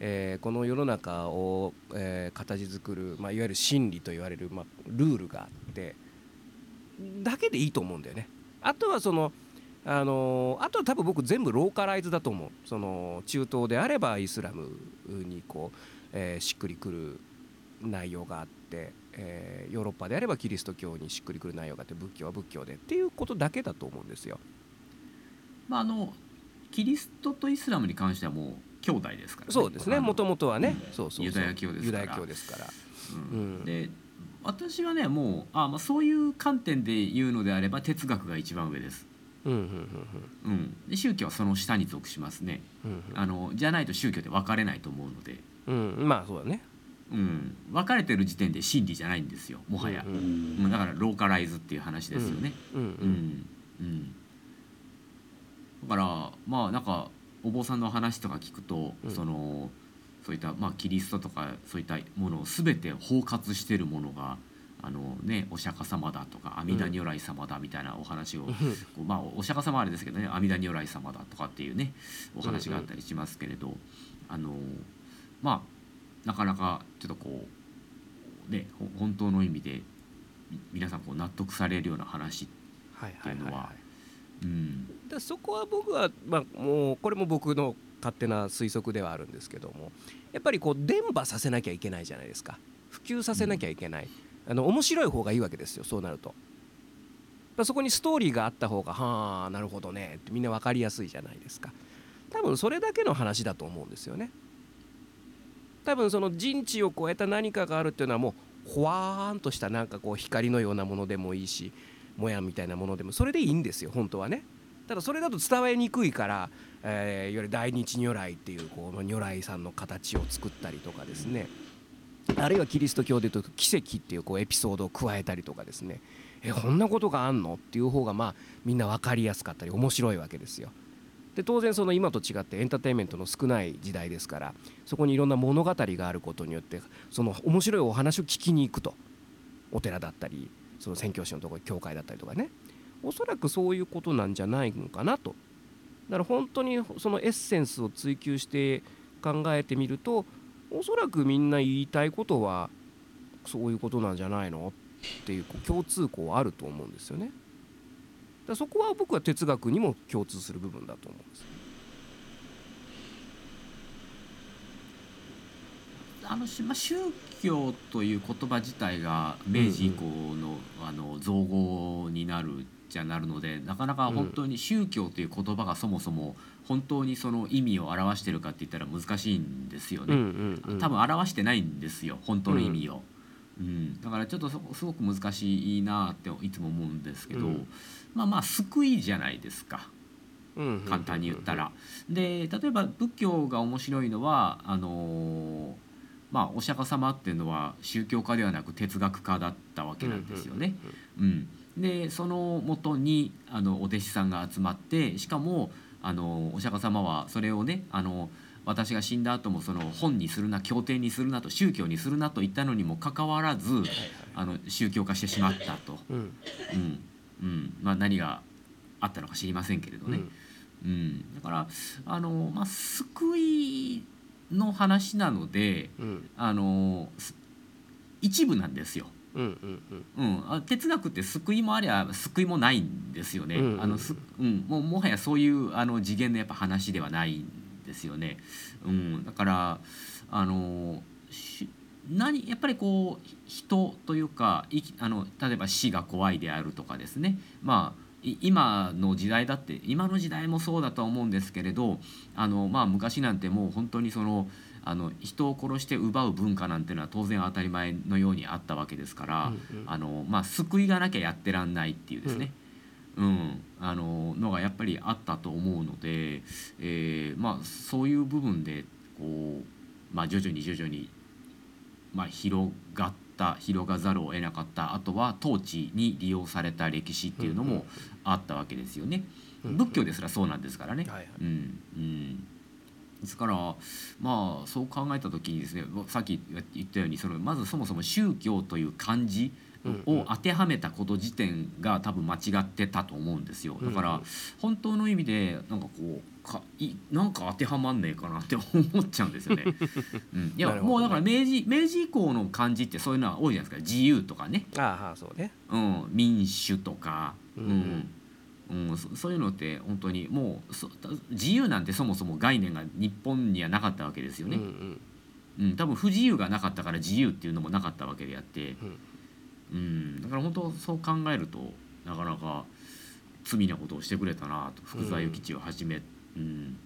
えーこの世の中を、えー形作る、まあ、いわゆる真理と言われる、まあ、ルールがあってだけでいいと思うんだよね。あとはそのあのあとは多分僕全部ローカライズだと思うその中東であればイスラムにこう、えーしっくりくる内容があって、えーヨーロッパであればキリスト教にしっくりくる内容があって仏教は仏教でっていうことだけだと思うんですよ。
まああのキリストとイスラムに関してはもう兄弟ですから、
そうですね。もともとはね、
うん。
そうそう
ユダヤ教ですから。
ユダヤ教ですから。
うん。
うん。
で私はねもうあ、まあ、そういう観点で言うのであれば哲学が一番上です、
うんうん
うん、で宗教はその下に属しますね。
うん。
あのじゃないと宗教って分かれないと思うので、
うんうんまあそうだね。
うん、分かれてる時点で真理じゃないんですよもはや、
うん
うん。だからローカライズっていう話ですよね、
うんう
うん。んうん。だからまあなんかお坊さんの話とか聞くと、
うん。
そのそういった、まあ、キリストとかそういったものを全て包括してるものがあのねお釈迦様だとか阿弥陀如来様だみたいなお話を、まあお釈迦様はあれですけどね阿弥陀如来様だとかっていうねお話があったりしますけれど、あのまあなかなかちょっとこうねほ本当の意味でみ皆さんこう納得されるような話、
はいはいはいは
うん、
い、でそこは僕は、まあ、もうこれも僕の勝手な推測ではあるんですけどもやっぱりこう伝播させなきゃいけないじゃないですか。普及させなきゃいけない、あの面白い方がいいわけですよそうなると。そこにストーリーがあった方がはあなるほどねってみんな分かりやすいじゃないですか。多分それだけの話だと思うんですよね多分その人知を超えた何かがあるっていうのはもうほわーんとしたなんかこう光のようなものでもいいしもやみたいなものでもそれでいいんですよ本当はね。ただそれだと伝わりにくいから、えーいわゆる大日如来っていうこの如来さんの形を作ったりとかですね。あるいはキリスト教でいうと奇跡っていうこうエピソードを加えたりとかですね。えこんなことがあんの？っていう方がまあみんな分かりやすかったり面白いわけですよ。で当然その今と違ってエンターテインメントの少ない時代ですからそこにいろんな物語があることによってその面白いお話を聞きに行くと。お寺だったりその宣教師のところ教会だったりとかね。おそらくそういうことなんじゃないのかなと。だから本当にそのエッセンスを追求して考えてみるとおそらくみんな言いたいことはそういうことなんじゃないの？っていう共通項はあると思うんですよね。だそこは僕は哲学にも共通する部分だと思うんです。
あのしまあ、宗教という言葉自体が明治以降の,、あの造語になるじゃなるのでなかなか本当に宗教という言葉がそもそも本当にその意味を表してるかって言ったら難しいんですよね。
うんうんうん。
多分表してないんですよ本当の意味を、うん。だからちょっとそすごく難しいなっていつも思うんですけど、
うん
まあまあ救いじゃないですか。簡単に言ったら。で例えば仏教が面白いのはあのーまあお釈迦様っていうのは宗教家ではなく哲学家だったわけなんですよね。うん、でそのもとにあのお弟子さんが集まってしかもあのお釈迦様はそれをねあの私が死んだ後もその本にするな経典にするなと宗教にするなと言ったのにもかかわらずあの宗教化してしまったと、
うん。
うんうん。まあ、何があったのか知りませんけれどね。うん、だからあの、まあ、救いの話なので
うん。うん
あのす一部なんですよ。
うんう
哲学って救いもありゃ救いもないんですよね。
うんうん。
あのすうん、もうもはやそういうあの次元のやっぱ話ではないんですよね。うん、だからあのし何やっぱりこう人というかいきあの例えば死が怖いであるとかですね。まあい今の時代だって今の時代もそうだとは思うんですけれどあの、まあ、昔なんてもう本当にそのあの人を殺して奪う文化なんていうのは当然当たり前のようにあったわけですから、
うんうん。
あのまあ、救いがなきゃやってらんないっていうですね、うん。あののがやっぱりあったと思うので、えーまあ、そういう部分でこう、まあ、徐々に徐々に、まあ、広がった広がざるを得なかったあとは統治に利用された歴史っていうのもあったわけですよね。
うん。
仏教ですらそうなんですからね。うん。ですからまあそう考えた時にですねさっき言ったようにそのまずそもそも宗教という漢字を当てはめたこと時点が多分間違ってたと思うんですよ。だから本当の意味でなんかこうかいなんか当てはまんねえかなって思っちゃうんですよね。うん、い
なるほどね。
やもうだから明治明治以降の漢字ってそういうのは多いじゃないですか。自由とかね、
ああそうね。
うん、民主とか、
う
うん。ん。うん。そそういうのって本当にもうそ自由なんてそもそも概念が日本にはなかったわけですよね。
うんうん。
うん、多分不自由がなかったから自由っていうのもなかったわけであって、うん、だから本当そう考えるとなかなか罪なことをしてくれたなと福沢諭吉をはじめ、うん、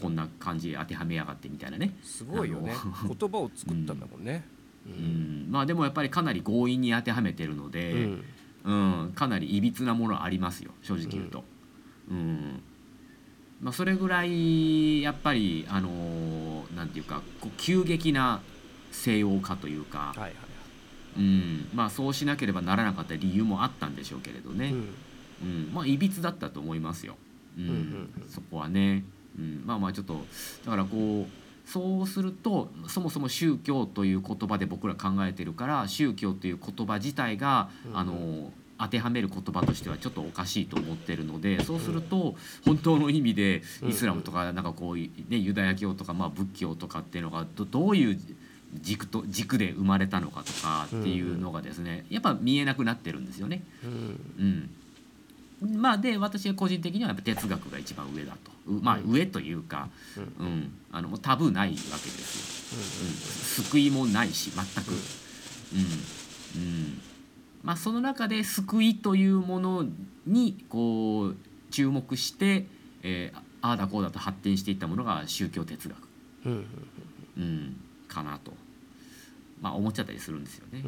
こんな感じで当てはめやがってみたいなね、
すごいよね。
あ
言葉を作ったんだもんね。う
うん。まあでもやっぱりかなり強引に当てはめてるの
う
で、
ん。
うんかなりいびつなものありますよ正直言うと。うん。まあ、それぐらいやっぱりあのーなんていうかこう急激な西洋化というか、
はいはい
うん。まあ、そうしなければならなかった理由もあったんでしょうけれどね、
うん。
うん。まあいびつだったと思いますよ、うん。
うんうんうん。
そこはね、うん、まあまあちょっとだからこうそうするとそもそも宗教という言葉で僕ら考えてるから宗教という言葉自体が、
うん。
あの当てはめる言葉としてはちょっとおかしいと思ってるのでそうすると本当の意味でイスラムとかなんかこうね、ユダヤ教とかまあ仏教とかっていうのがどどういう軸と軸で生まれたのかとかっていうのがですねやっぱ見えなくなってるんですよね。
うん。
うん、まあで私は個人的にはやっぱ哲学が一番上だと。うまあ
うん。
上というか、
うん。
うん、あのタブーないわけですよ、うん、救いもないし全く、うん。うん。まあ、その中で救いというものにこう注目して、えーああだこうだと発展していったものが宗教哲学、
うん、
かなと、まあ、思っちゃったりするんですよね。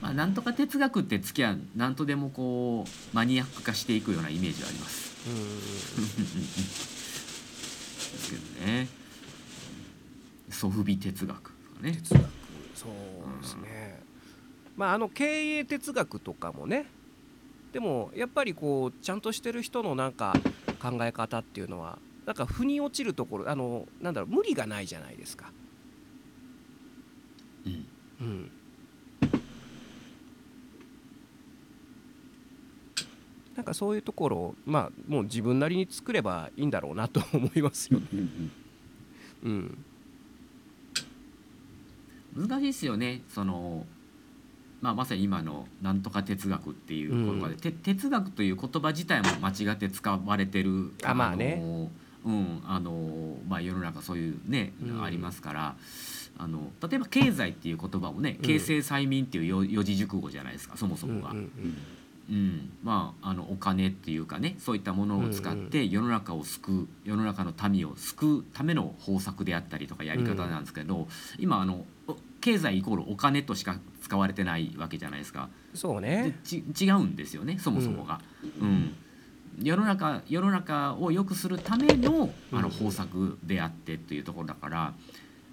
まあ、なんとか哲学ってつきゃ何とでもこうマニアック化していくようなイメージはあります。ですけどね。ソフビ哲学とかね。
哲学。そうですね、まああの経営哲学とかもね。でもやっぱりこうちゃんとしてる人のなんか考え方っていうのはなんか腑に落ちるところあのなんだろう無理がないじゃないですか。
うん。
うん。なんかそういうところをまあもう自分なりに作ればいいんだろうなと思いますよね。
うん
うん
難しいですよね。その、まあ、まさに今の「なんとか哲学」っていう言葉で、
うん。
て哲学という言葉自体も間違って使われてる
あまあね。
のうんあのまあ、世の中そういうね、
うん
ありますからあの例えば経済っていう言葉もね
うん
形成催眠っていう四四字熟語じゃないですかそもそもが。
うんうん
うん、まああのお金っていうかねそういったものを使って世の中を救う世の中の民を救うための方策であったりとかやり方なんですけど、今あのお経済イコールお金としか使われてないわけじゃないですか。で
そうね。
ち違うんですよねそもそもが。うん世の中世の中を良くするためのあ
うん
の方策であってっていうところだから。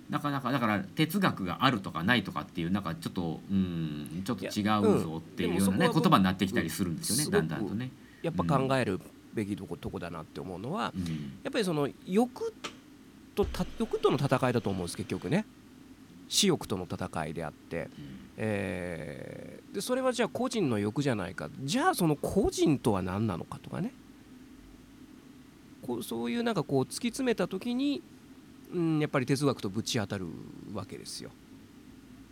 なかなかだから哲学があるとかないとかっていうなんかちょっとうんちょっと違うぞっていうようなね言葉になってきたりするんですよね、
すごく
だんだんとね。
やっぱ考えるべきとことこだなって思うのは、
うん
やっぱりその欲とた欲との戦いだと思うんです結局ね私欲との戦いであって、えーでそれはじゃあ個人の欲じゃないか。じゃあその個人とは何なのかとかね。こうそういうなんかこう突き詰めた時に、うん、やっぱり哲学とぶち当たるわけですよ。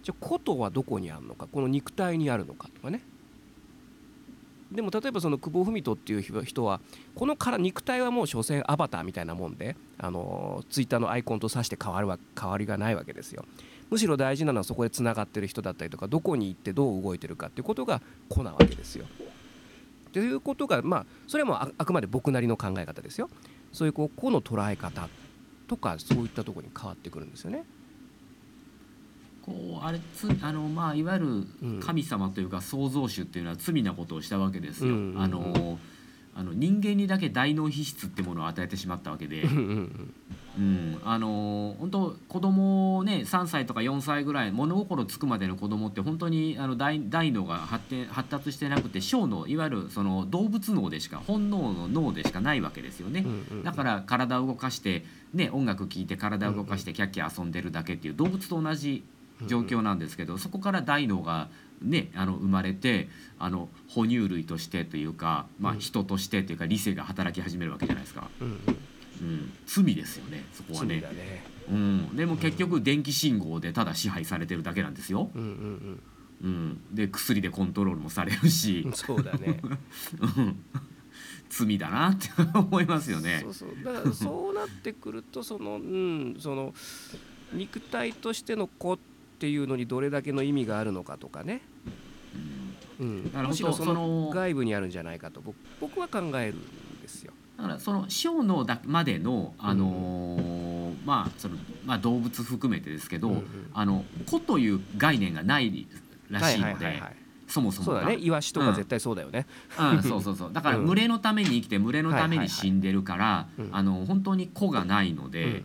じゃあことはどこにあるのか？この肉体にあるのかとかね。でも例えばその久保文人っていう人はこのから肉体はもう所詮アバターみたいなもんであのツイッターのアイコンと指して変わるわ変わりがないわけですよむしろ大事なのはそこでつながってる人だったりとかどこに行ってどう動いてるかっていうことが個なわけですよ。ということがまあそれはもうああくまで僕なりの考え方ですよ。そういうこう個の捉え方とかそういったところに変わってくるんですよね。
こうあれつあのまあいわゆ
うん。
る神様というか創造主っていうのは罪なことをしたわけですよ。あのあの人間にだけ大脳皮質ってものを与えてしまったわけで
うん、
あの本当子供をね3歳とか4歳ぐらい物心つくまでの子供って本当にあの大大脳が発展発達してなくて小脳いわゆるその動物脳でしか本能の脳でしかないわけですよね。だから体を動かして、ね、音楽聴いて体を動かしてキャッキャ遊んでるだけっていう動物と同じ状況なんですけど、そこから大脳が、ね、あの生まれてあの哺乳類としてというか、まあ、
うん。
人としてというか理性が働き始めるわけじゃないですか、
うんうん
うん、罪ですよねそこはね。
ね。
うん、でも結局電気信号でただ支配されてるだけなんですよ、
うんうん
うん、で薬でコントロールもされるし。
うん、そうだね。
うん。罪だなって思いますよね。
そう。そう。だからそうなってくるとそのうんその肉体としての子っていうのにどれだけの意味があるのかとかね、
うん。
うん。むしろそ
の
外部にあるんじゃないかと僕僕は考えるんですよ。
だからその小脳だまでの、あのーまあそのまあ、動物含めてですけど、
うんうん。
あの子という概念がないらしいので、
はいはいはいはい。
そもそもが。
そうだね。イワシとか絶対そうだよね。
うん、そうそうそう。だから
うん。
群れのために生きて群れのために死んでるから、あの本当に子がないので、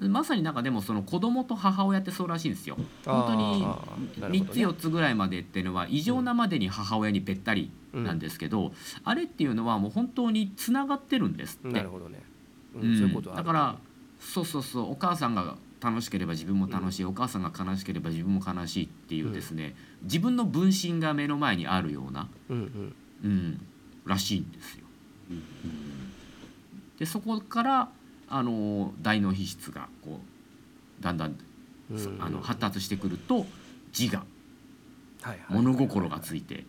まさになんかでもその子供と母親ってそうらしいんですよ。本当に
あーなるほ
3つ
どね
4つぐらいまでっていうのは異常なまでに母親にべったりなんですけど、あれっていうのはもう本当につながってるんですって。
なるほどね、うん
うん。
そういうことはある。
だからそうそうそうお母さんが楽しければ自分も楽しい、お母さんが悲しければ自分も悲しいっていうですね、自分の分身が目の前にあるような、
うんうん。
うん、らしいんですよ。
うん。
でそこからあの大脳皮質がこうだんだん
うん。
あの発達してくると自我
はいはい。
物心がついて、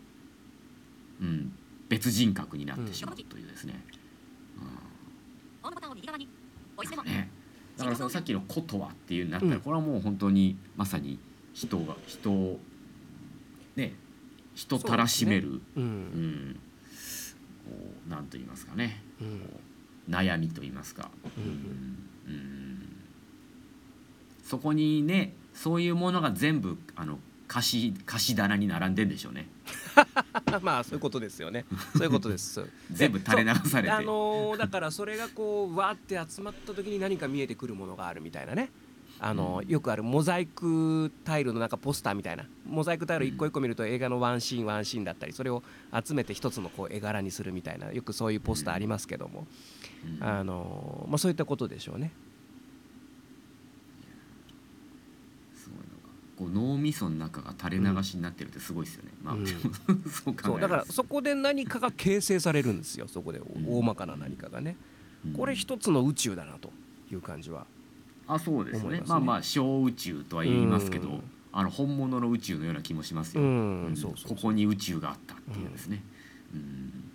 うん、別人格になってしまうというですね。
ホームボタンを右側に押しメモ
ね。だからそのさっきの「ことは」っていうなった
うん。
らこれはもう本当にまさに人が人をね人たらしめるう、
うん。
うなんと言いますかね。
うん。
悩みと言いますか、
うん。
うん。そこにねそういうものが全部あの貸し貸し棚に並んでんでしょうね
まあそういうことですよね。そういうことです。
全部垂れ流されて、
あのーだからそれがこうわーって集まった時に何か見えてくるものがあるみたいなね。あのー
うん。
よくあるモザイクタイルのなんかポスターみたいな。モザイクタイル一個一個見ると映画のワンシーンワンシーンだったりそれを集めて一つのこう絵柄にするみたいなよくそういうポスターありますけども、
うん。
あのーまあ、そういったことでしょうね。
すごいのがこう脳みその中が垂れ流しになってるってすごいですよね、まあ、
うん
そう考え
だからそこで何かが形成されるんですよ。そこで
ん
大まかな何かがね。
うん。
これ一つの宇宙だなという感じは。
あそうです
ね。
ね。まあまあ小宇宙とは言いますけど、
うん。
あの本物の宇宙のような気もしますよ、
うん。
ここに宇宙があったっていうですね、うん。うん。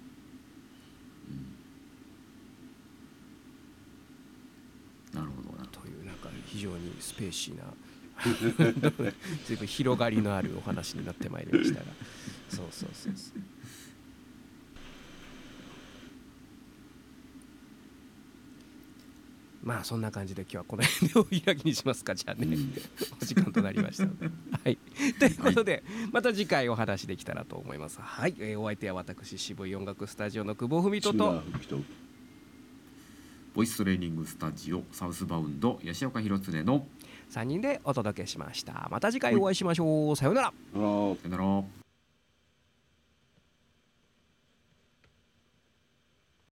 なるほどな
というなんか非常にスペーシーな 随分広がりのあるお話になってまいりましたが。そうそうそうそう。まあそんな感じで今日はこの辺でお開きにしますか。じゃあね、
うん。
お時間となりましたはい。ということで、また次回お話できたらと思います。はい、えーお相手は私渋い音楽スタジオの久保文人
志
と
ボイストレーニングスタジオサウスバウンド吉岡弘恒の
3人でお届けしました。また次回お会いしましょう。さようなら。
あら
さよなら。